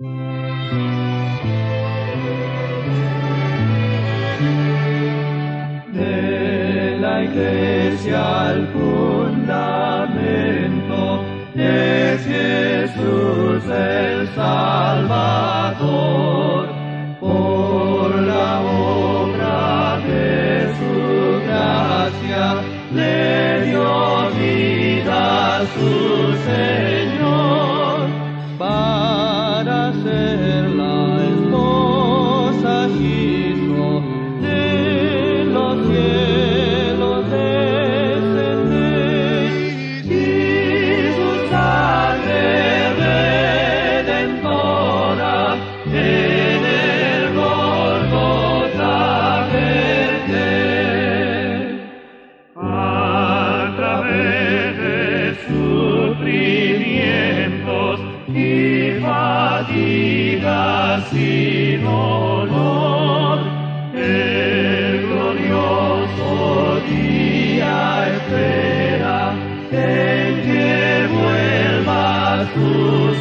De la iglesia al fundamento es Jesús el Salvador. Y dolor, el glorioso día espera en que vuelva su